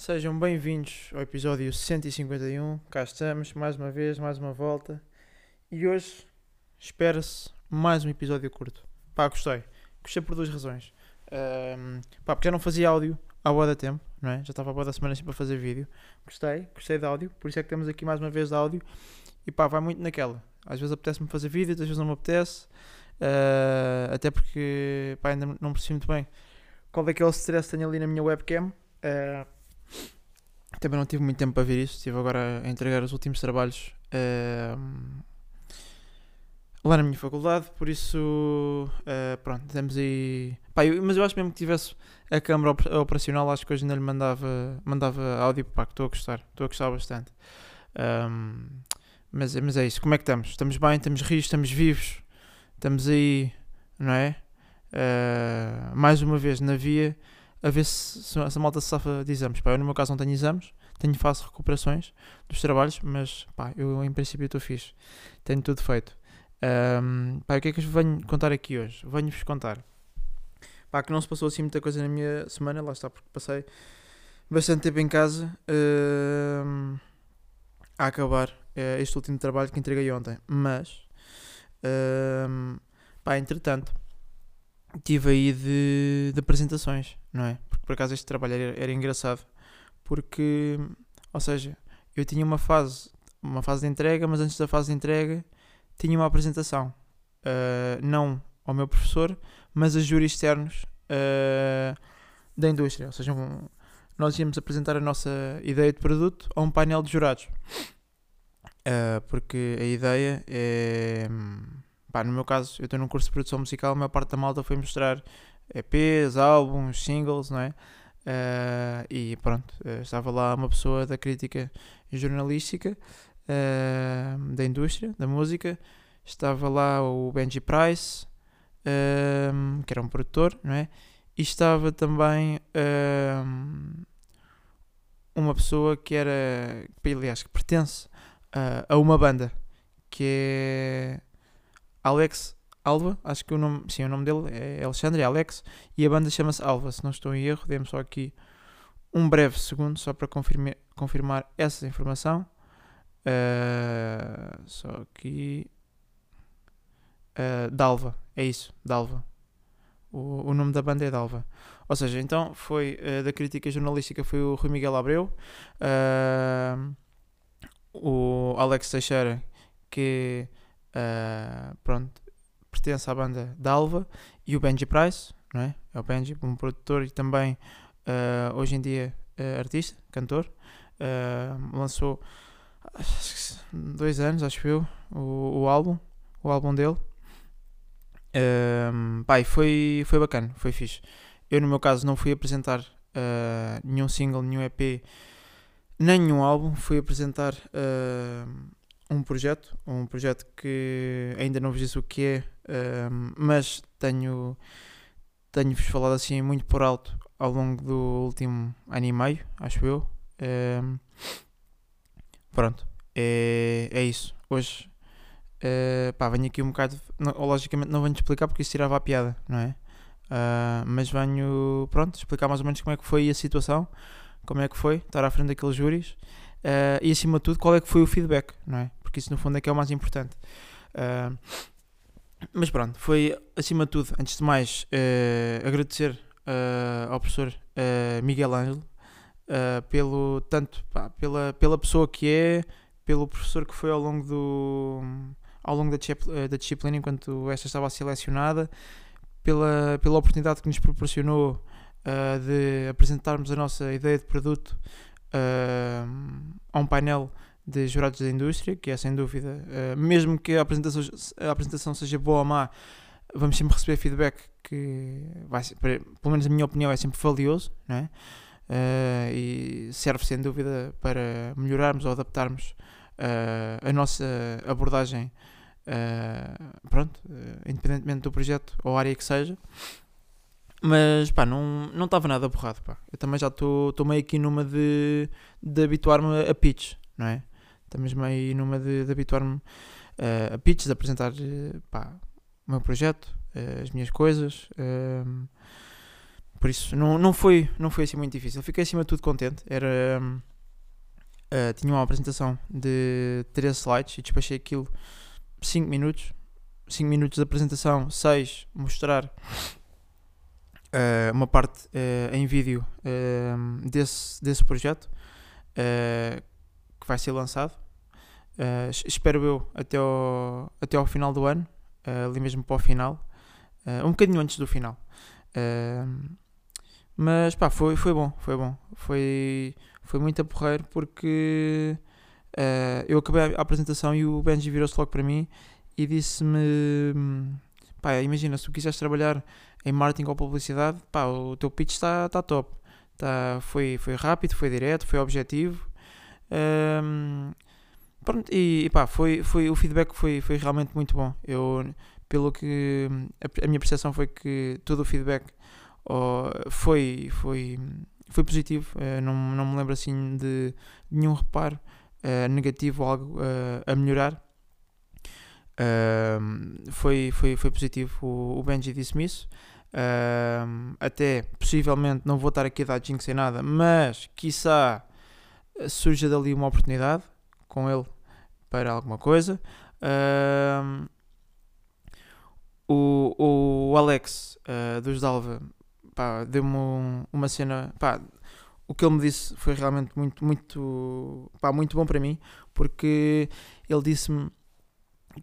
Sejam bem-vindos ao episódio 151. Cá estamos, mais uma vez, mais uma volta. E hoje espera-se mais um episódio curto. Pá, gostei. Gostei por duas razões. Ahm, pá, porque já não fazia áudio há boa da tempo, não é? Já estava há boa da semana sempre a fazer vídeo. Gostei, gostei de áudio, por isso é que temos aqui mais uma vez de áudio. E pá, vai muito naquela. Às vezes apetece-me fazer vídeo, às vezes não me apetece. Ah, até porque, pá, ainda não percebi muito bem qual é que é o stress que tenho ali na minha webcam. Ah, também não tive muito tempo para ver isso. Estive agora a entregar os últimos trabalhos ahm, lá na minha faculdade. Por isso, ah, pronto, temos aí. Pá, eu- mas eu acho mesmo que tivesse a câmara op- operacional, acho que hoje ainda lhe mandava, mandava áudio. Pá, que estou a gostar. Estou a gostar bastante. Ahm, mas, mas é isso. Como é que estamos? Estamos bem? Estamos rios? Estamos vivos? Estamos aí, não é? Ah, mais uma vez na via a ver se, se essa malta se safa de exames. Pá, eu no meu caso não tenho exames, tenho faço recuperações dos trabalhos, mas pá, eu em princípio estou fixe, tenho tudo feito. Ahm, pá, o que é que eu venho contar aqui hoje? Venho-vos contar pá, que não se passou assim muita coisa na minha semana, lá está, porque passei bastante tempo em casa ahm, a acabar eh, este último trabalho que entreguei ontem, mas ahm, pá, entretanto tive aí de, de apresentações, não é? Porque por acaso este trabalho era, era engraçado. Porque, ou seja, eu tinha uma fase, uma fase de entrega, mas antes da fase de entrega tinha uma apresentação. Ah, não ao meu professor, mas a júris externos ah, da indústria. Ou seja, um- nós íamos apresentar a nossa ideia de produto a um painel de jurados. Ah, porque a ideia é. Pá, no meu caso, eu estou num curso de produção musical, a maior parte da malta foi mostrar EPs, álbuns, singles, não é? Ah, e pronto, eh, estava lá uma pessoa da crítica jornalística ah, da indústria, da música, estava lá o Benji Price, ah, que era um produtor, não é? E estava também uma pessoa que era, aliás, que pertence a uma banda que é Alex Alva, acho que o nome, sim, o nome dele é Alexandre, é Alex, e a banda chama-se Alva, se não estou em erro, dê-me só aqui um breve segundo só para confirmar, confirmar essa informação. Ah, só aqui. Ah, Dalva, é isso, Dalva. O, o nome da banda é Dalva. Ou seja, então foi ah, da crítica jornalística foi o Rui Miguel Abreu, o Alex Teixeira, que pronto, pertence à banda Dalva, e o Benji Price, não é? É o Benji, um produtor e também ah, hoje em dia ah, artista, cantor. Ah, lançou dois anos, acho eu, o, o álbum, o álbum dele. E foi, foi bacana, foi fixe. Eu, no meu caso, não fui apresentar ah, nenhum single, nenhum EP, nem nenhum álbum. Fui apresentar ah, um projeto, um projeto que ainda não vos disse o que é, mas tenho tenho-vos falado assim muito por alto ao longo do último ano e meio, acho eu. Um, pronto, é, é isso. Hoje, eh, pá, venho aqui um bocado. não- logicamente, não venho explicar porque isso tirava a piada, não é? Ah, mas venho, pronto, explicar mais ou menos como é que foi a situação, como é que foi estar à frente daqueles júris ah, e, acima de tudo, qual é que foi o feedback, não é? Porque isso, no fundo, é que é o mais importante. Ah, mas pronto, foi acima de tudo, antes de mais, eh, agradecer eh, ao professor eh, Miguel Ângelo pelo tanto pá, pela, pela pessoa que é, pelo professor que foi ao longo do ao longo da, da disciplina enquanto esta estava selecionada, pela, pela oportunidade que nos proporcionou de apresentarmos a nossa ideia de produto a um painel de jurados da indústria, que é sem dúvida, eh, mesmo que a apresentação, a apresentação seja boa ou má, vamos sempre receber feedback que vai ser, pelo menos a minha opinião é sempre valioso, não é? Eh, e serve sem dúvida para melhorarmos ou adaptarmos eh, a nossa abordagem, eh, pronto, independentemente do projeto ou área que seja. Mas pá, não não estava nada borrado. Pá. Eu também já estou meio aqui numa de, de habituar-me a pitch, não é? Estamos meio numa de, de habituar-me eh, a pitches, de apresentar eh, pá, o meu projeto, eh, as minhas coisas. ehm, por isso, não, não, foi, não foi assim muito difícil. Fiquei acima de tudo contente. Era. Uh, tinha uma apresentação de 13 slides e despachei aquilo 5 minutos. 5 minutos de apresentação, 6 mostrar uh, uma parte uh, em vídeo desse, desse projeto vai ser lançado. espero eu até ao, até ao final do ano, ali mesmo para o final, um bocadinho antes do final. Mas pá, foi, foi bom, foi bom. Foi, foi muito a porreiro porque uh, eu acabei a apresentação e o Benji virou-se logo para mim e disse-me: pá, imagina, se tu quiseres trabalhar em marketing ou publicidade, pá, o teu pitch está tá top. Tá, foi, foi rápido, foi direto, foi objetivo. Um, pronto, e, e pá, foi, foi, o feedback foi, foi realmente muito bom. Eu, pelo que a, a minha percepção foi que todo o feedback foi, foi, foi positivo. Uh, não, não me lembro assim de nenhum reparo uh, negativo ou algo uh, a melhorar. foi, foi, foi positivo. O, o Benji disse-me isso. até possivelmente não vou estar aqui a dar jinx sem nada, mas quiçá surja dali uma oportunidade com ele para alguma coisa. o, o Alex uh, dos Dalva deu-me uma cena, pá, o que ele me disse foi realmente muito, muito, pá, muito bom para mim, porque ele disse-me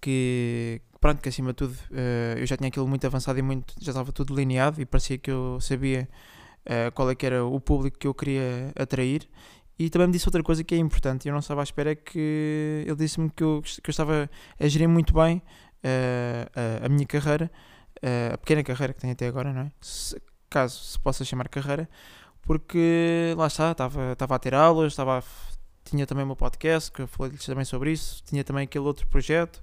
que, pronto, que acima de tudo uh, eu já tinha aquilo muito avançado e muito, já estava tudo delineado e parecia que eu sabia uh, qual é que era o público que eu queria atrair e também me disse outra coisa que é importante, eu não estava à espera, é que ele disse-me que eu, que eu estava a gerir muito bem uh, a, a, minha carreira, uh, a pequena carreira que tenho até agora, não é? caso se possa chamar carreira, porque lá está, estava, estava a ter aulas, estava a, tinha também o meu podcast, que eu falei-lhes também sobre isso, tinha também aquele outro projeto,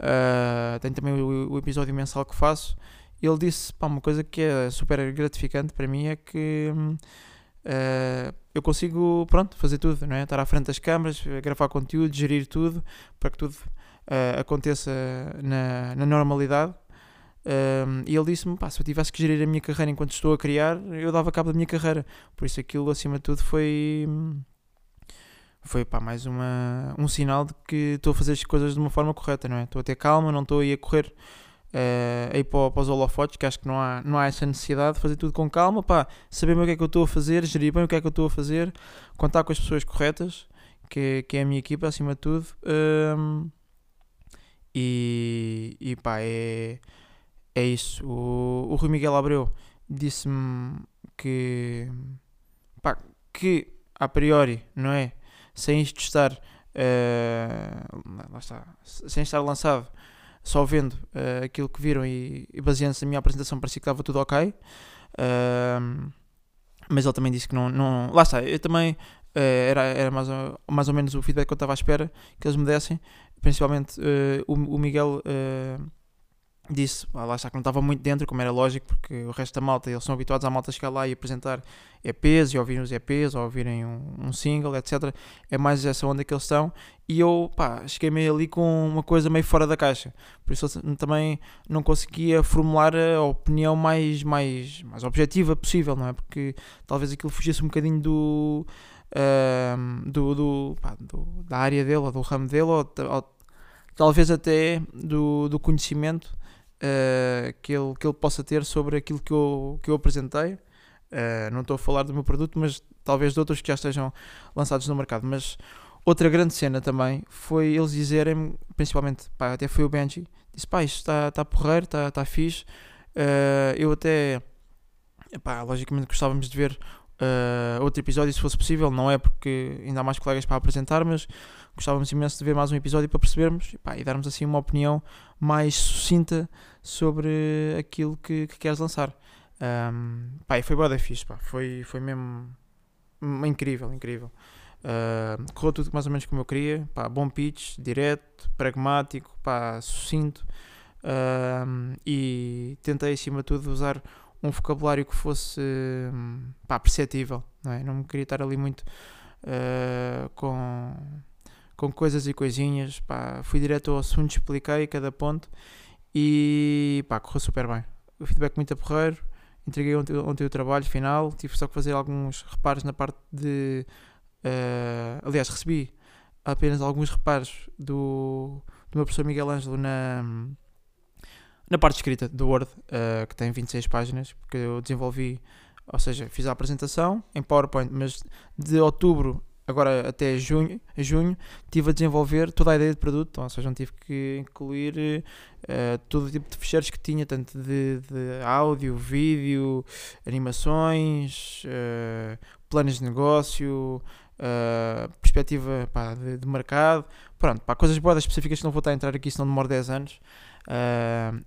uh, tenho também o, o, episódio mensal que faço. Ele disse pá, uma coisa que é super gratificante para mim é que uh, eu consigo pronto, fazer tudo, não é? estar à frente das câmaras, gravar conteúdo, gerir tudo para que tudo uh, aconteça na, na normalidade um, e ele disse-me: se eu tivesse que gerir a minha carreira enquanto estou a criar, eu dava cabo da minha carreira. Por isso, aquilo acima de tudo foi. Foi pá, mais uma, um sinal de que estou a fazer as coisas de uma forma correta, não é? Estou a ter calma, não estou aí a correr uh, aí para, para os holofotes, que acho que não há, não há essa necessidade de fazer tudo com calma, pá, saber bem o que é que eu estou a fazer, gerir bem o que é que eu estou a fazer, contar com as pessoas corretas, que, que é a minha equipa, acima de tudo. Um, e, e pá, é é isso. O, o Rui Miguel Abreu disse-me que, pá, que a priori, não é? Sem isto estar, uh, lá está, sem estar lançado, só vendo uh, aquilo que viram e, e baseando-se na minha apresentação, parecia que estava tudo ok. Uh, mas ele também disse que não, não. Lá está, eu também. era era mais, ou, mais ou menos o feedback que eu estava à espera que eles me dessem. Principalmente o, o Miguel disse, lá está que não estava muito dentro, como era lógico, porque o resto da malta, eles são habituados à malta chegar lá e apresentar EPs e ouvirem os EPs ou ouvirem um, um, single, etc. É mais essa onda que eles estão. E eu, pá, cheguei meio ali com uma coisa meio fora da caixa. Por isso também não conseguia formular a opinião mais, mais, mais objetiva possível, não é? Porque talvez aquilo fugisse um bocadinho do. Do, do, pá, do, da área dele, ou do ramo dele, ou, ou talvez até do, do conhecimento uh, que, ele, que ele possa ter sobre aquilo que eu, que eu apresentei. Uh, não estou a falar do meu produto, mas talvez de outros que já estejam lançados no mercado. Mas outra grande cena também foi eles dizerem, principalmente, pá, até foi o Benji, disse: pá, isto está tá porreiro, está tá fixe. Uh, eu até, pá, logicamente gostávamos de ver uh, outro episódio se fosse possível, não é porque ainda há mais colegas para apresentar, mas gostávamos imenso de ver mais um episódio para percebermos pá, e darmos assim uma opinião mais sucinta sobre aquilo que, que queres lançar. Um, pá, e foi boa da fixe, pá. Foi, foi mesmo incrível, incrível. Uh, correu tudo mais ou menos como eu queria. Pá, bom pitch, direto, pragmático, pá, sucinto. Uh, e tentei, acima de tudo, usar um vocabulário que fosse pá, perceptível. Não, é? não me queria estar ali muito uh, com, com coisas e coisinhas. Pá, fui direto ao assunto, expliquei cada ponto e pá, correu super bem. O feedback muito a porreiro entreguei ontem, ontem o trabalho final, tive só que fazer alguns reparos na parte de. Uh, aliás, recebi apenas alguns reparos do, do meu professor Miguel Ângelo na, na parte escrita do Word, uh, que tem 26 páginas, porque eu desenvolvi, ou seja, fiz a apresentação em PowerPoint, mas de outubro agora até junho, junho tive a desenvolver toda a ideia de produto, então, ou seja, não tive que incluir uh, todo o tipo de fecheiros que tinha, tanto de, de áudio, vídeo, animações, uh, planos de negócio, uh, perspectiva pá, de, de, mercado, pronto, pá, coisas boas específicas que não vou estar a entrar aqui, senão demora 10 anos.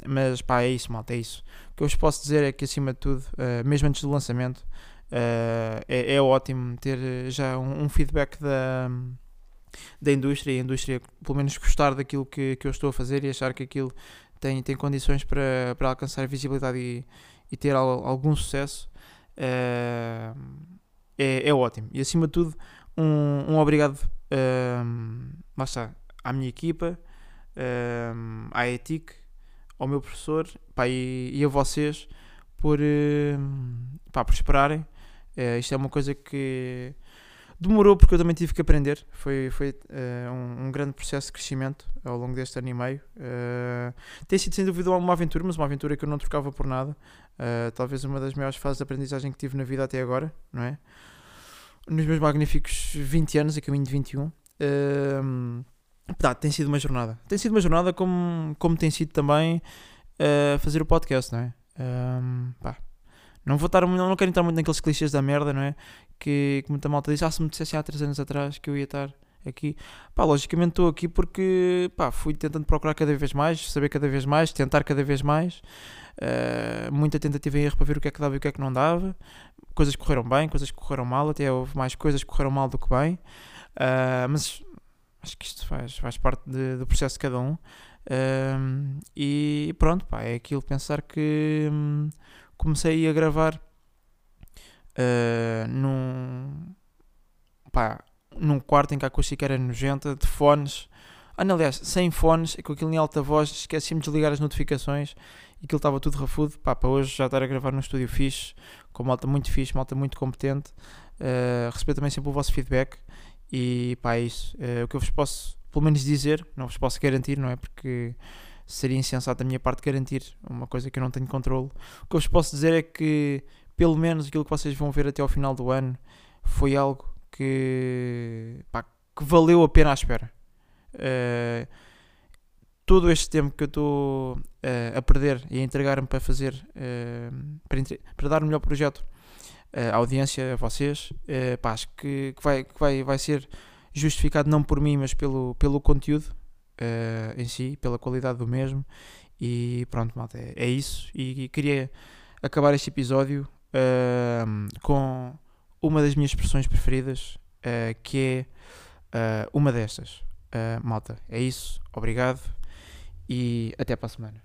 Mas pá, é isso, malta, é isso. O que eu vos posso dizer é que acima de tudo, mesmo antes do lançamento, Uh, é, é, ótimo ter já um, um, feedback da, da indústria e a indústria pelo menos gostar daquilo que, que eu estou a fazer e achar que aquilo tem, tem condições para, para alcançar visibilidade e, e ter algum sucesso uh, é, é ótimo. E acima de tudo, um, um obrigado uh, está, à minha equipa, uh, à ETIC, ao meu professor pá, e, e, a vocês por, uh, pá, por esperarem Uh, isto é uma coisa que demorou porque eu também tive que aprender. Foi, foi uh, um, um, grande processo de crescimento ao longo deste ano e meio. Uh, tem sido sem dúvida uma aventura, mas uma aventura que eu não trocava por nada. Uh, talvez uma das maiores fases de aprendizagem que tive na vida até agora, não é? Nos meus magníficos 20 anos, a caminho de 21. Uh, tá, tem sido uma jornada. Tem sido uma jornada como, como tem sido também fazer o podcast, não é? pá, não vou estar não, não quero entrar muito naqueles clichês da merda, não é? Que, que muita malta diz, ah, se me dissessem há 3 anos atrás que eu ia estar aqui. Pá, logicamente estou aqui porque, pá, fui tentando procurar cada vez mais, saber cada vez mais, tentar cada vez mais. Uh, muita tentativa e erro para ver o que é que dava e o que é que não dava. Coisas correram bem, coisas correram mal, até houve mais coisas que correram mal do que bem. Uh, mas acho que isto faz, faz parte de, do processo de cada um. Uh, e pronto, pá, é aquilo pensar que. Hum, comecei a gravar uh, num, pá, num quarto em que a acústica era nojenta, de fones. Ah, não, aliás, sem fones, com aquilo em alta voz, esqueci-me de desligar as notificações e aquilo estava tudo rafudo. Pá, para hoje já estar a gravar num estúdio fixe, com malta muito fixe, malta muito competente. Uh, também sempre o vosso feedback e pá, é isso. Uh, o que eu vos posso, pelo menos, dizer, não vos posso garantir, não é? Porque seria insensato da minha parte garantir uma coisa que eu não tenho controle. O que eu vos posso dizer é que, pelo menos, aquilo que vocês vão ver até ao final do ano foi algo que, pá, que valeu a pena à espera. Uh, todo este tempo que eu estou uh, a perder e a entregar-me para fazer, uh, para, para, dar o melhor projeto à audiência, a vocês, pá, acho que, que, vai, que vai, vai ser justificado não por mim, mas pelo, pelo conteúdo uh, em si, pela qualidade do mesmo. E pronto, malta, é, é isso. E, e, queria acabar este episódio uh, com uma das minhas expressões preferidas, uh, que é uma destas. malta, é isso. Obrigado e até para a semana.